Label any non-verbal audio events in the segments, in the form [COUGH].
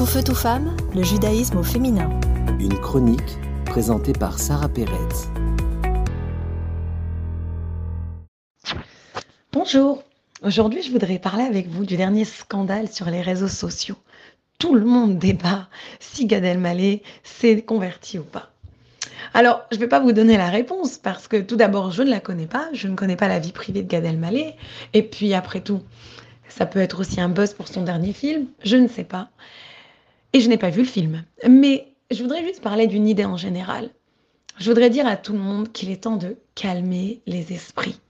Tout feu, tout femme, le judaïsme au féminin. Une chronique présentée par Sarah Pérez. Bonjour, aujourd'hui je voudrais parler avec vous du dernier scandale sur les réseaux sociaux. Tout le monde débat si Gad Elmaleh s'est converti ou pas. Alors, je ne vais pas vous donner la réponse parce que tout d'abord, je ne la connais pas, je ne connais pas la vie privée de Gad Elmaleh, et puis après tout, ça peut être aussi un buzz pour son dernier film, je ne sais pas. Et je n'ai pas vu le film. Mais je voudrais juste parler d'une idée en général. Je voudrais dire à tout le monde qu'il est temps de calmer les esprits.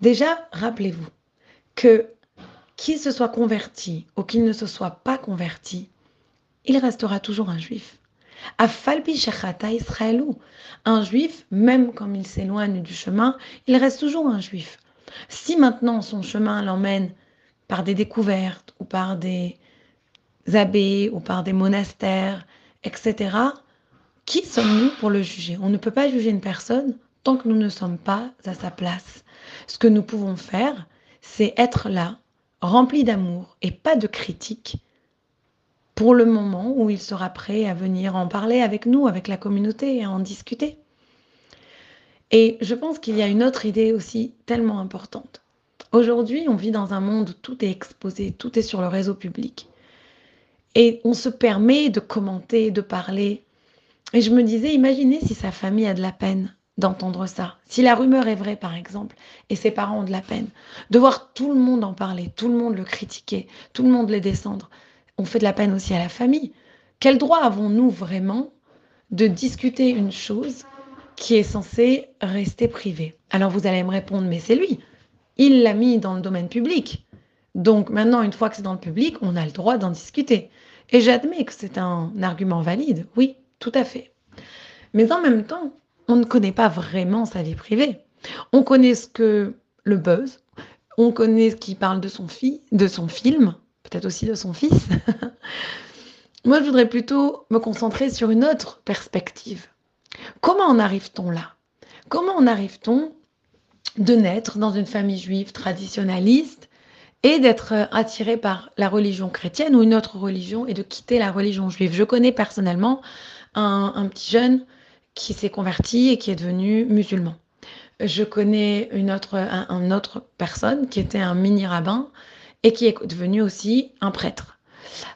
Déjà, rappelez-vous que qu'il se soit converti ou qu'il ne se soit pas converti, il restera toujours un juif. Afalbi shechata Israelou. Un juif, même quand il s'éloigne du chemin, il reste toujours un juif. Si maintenant son chemin l'emmène par des découvertes ou par des abbés ou par des monastères, etc., qui sommes-nous pour le juger? On ne peut pas juger une personne tant que nous ne sommes pas à sa place. Ce que nous pouvons faire, c'est être là, rempli d'amour et pas de critique, pour le moment où il sera prêt à venir en parler avec nous, avec la communauté et à en discuter. Et je pense qu'il y a une autre idée aussi tellement importante. Aujourd'hui, on vit dans un monde où tout est exposé, tout est sur le réseau public. Et on se permet de commenter, de parler. Et je me disais, imaginez si sa famille a de la peine d'entendre ça. Si la rumeur est vraie, par exemple, et ses parents ont de la peine, de voir tout le monde en parler, tout le monde le critiquer, tout le monde les descendre, on fait de la peine aussi à la famille. Quel droit avons-nous vraiment de discuter une chose qui est censée rester privée? Alors vous allez me répondre, mais c'est lui il l'a mis dans le domaine public. Donc maintenant, une fois que c'est dans le public, on a le droit d'en discuter. Et j'admets que c'est un argument valide, oui, tout à fait. Mais en même temps, on ne connaît pas vraiment sa vie privée. On connaît ce que le buzz, on connaît ce qui parle de son, fils, de son film, peut-être aussi de son fils. [LAUGHS] Moi, je voudrais plutôt me concentrer sur une autre perspective. Comment en arrive-t-on là? Comment en arrive-t-on de naître dans une famille juive traditionnaliste et d'être euh, attiré par la religion chrétienne ou une autre religion et de quitter la religion juive. Je connais personnellement un, petit jeune qui s'est converti et qui est devenu musulman. Je connais une autre, un, autre personne qui était un mini-rabbin et qui est devenu aussi un prêtre.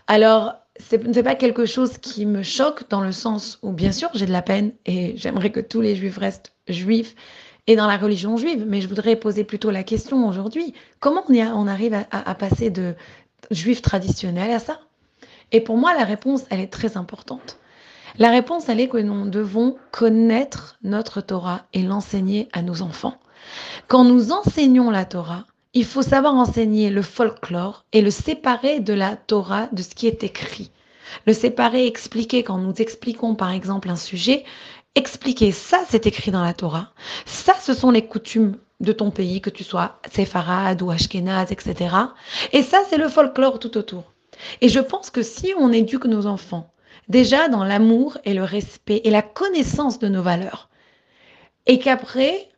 Alors, ce n'est pas quelque chose qui me choque dans le sens où, bien sûr, j'ai de la peine et j'aimerais que tous les juifs restent juifs et dans la religion juive. Mais je voudrais poser plutôt la question aujourd'hui, comment on, arrive à, passer de juif traditionnel à ça? Et pour moi, la réponse, elle est très importante. La réponse, elle est que nous devons connaître notre Torah et l'enseigner à nos enfants. Quand nous enseignons la Torah, il faut savoir enseigner le folklore et le séparer de la Torah, de ce qui est écrit. Le séparer, expliquer, quand nous expliquons par exemple un sujet, expliquer ça, c'est écrit dans la Torah. Ça, ce sont les coutumes de ton pays, que tu sois séfarade ou ashkénaze, etc. Et ça, c'est le folklore tout autour. Et je pense que si on éduque nos enfants déjà dans l'amour et le respect et la connaissance de nos valeurs, et qu'après,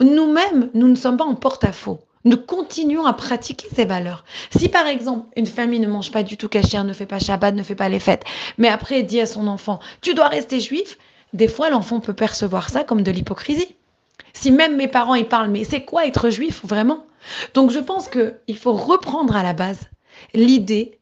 nous-mêmes, nous ne sommes pas en porte-à-faux. Nous continuons à pratiquer ces valeurs. Si par exemple une famille ne mange pas du tout cachère, ne fait pas Shabbat, ne fait pas les fêtes, mais après dit à son enfant, tu dois rester juif, des fois l'enfant peut percevoir ça comme de l'hypocrisie. Si même mes parents y parlent, mais c'est quoi être juif vraiment? Donc je pense qu'il faut reprendre à la base l'idée,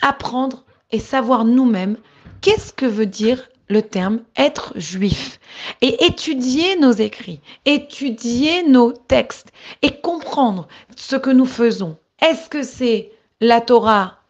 apprendre et savoir nous-mêmes qu'est-ce que veut dire le terme être juif et étudier nos écrits, étudier nos textes et comprendre ce que nous faisons. Est-ce que c'est la Torah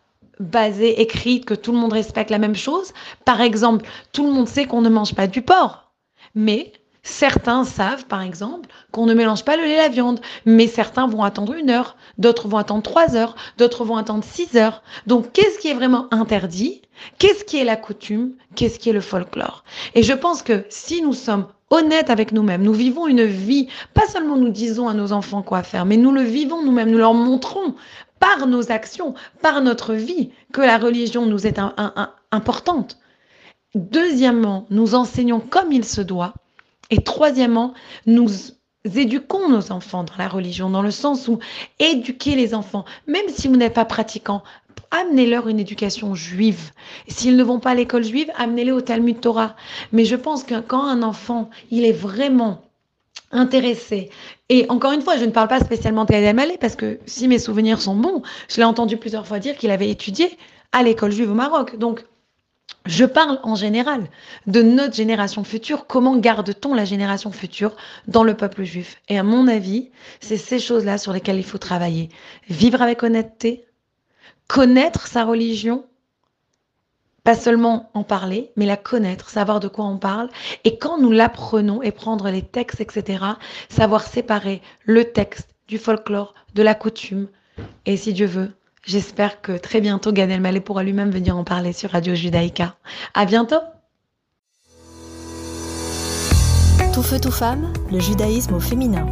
basée, écrite, que tout le monde respecte la même chose. Par exemple, tout le monde sait qu'on ne mange pas du porc, mais certains savent, par exemple, qu'on ne mélange pas le lait et la viande, mais certains vont attendre une heure, d'autres vont attendre trois heures, d'autres vont attendre six heures. Donc, qu'est-ce qui est vraiment interdit? Qu'est-ce qui est la coutume? Qu'est-ce qui est le folklore? Et je pense que si nous sommes honnêtes avec nous-mêmes, nous vivons une vie, pas seulement nous disons à nos enfants quoi faire, mais nous le vivons nous-mêmes, nous leur montrons par nos actions, par notre vie, que la religion nous est importante. Deuxièmement, nous enseignons comme il se doit. Et troisièmement, nous éduquons nos enfants dans la religion, dans le sens où éduquer les enfants, même si vous n'êtes pas pratiquant, amenez-leur une éducation juive. S'ils ne vont pas à l'école juive, amenez-les au Talmud Torah. Mais je pense que quand un enfant, il est vraiment intéressé. Et encore une fois, je ne parle pas spécialement de Elmaleh parce que si mes souvenirs sont bons, je l'ai entendu plusieurs fois dire qu'il avait étudié à l'école juive au Maroc. Donc, je parle en général de notre génération future. Comment garde-t-on la génération future dans le peuple juif? Et à mon avis, c'est ces choses-là sur lesquelles il faut travailler. Vivre avec honnêteté, connaître sa religion, pas seulement en parler, mais la connaître, savoir de quoi on parle. Et quand nous l'apprenons et prendre les textes, etc., savoir séparer le texte du folklore, de la coutume. Et si Dieu veut, j'espère que très bientôt Gad Elmaleh pourra lui-même venir en parler sur Radio Judaïka. À bientôt! Tout feu, tout femme, le judaïsme au féminin.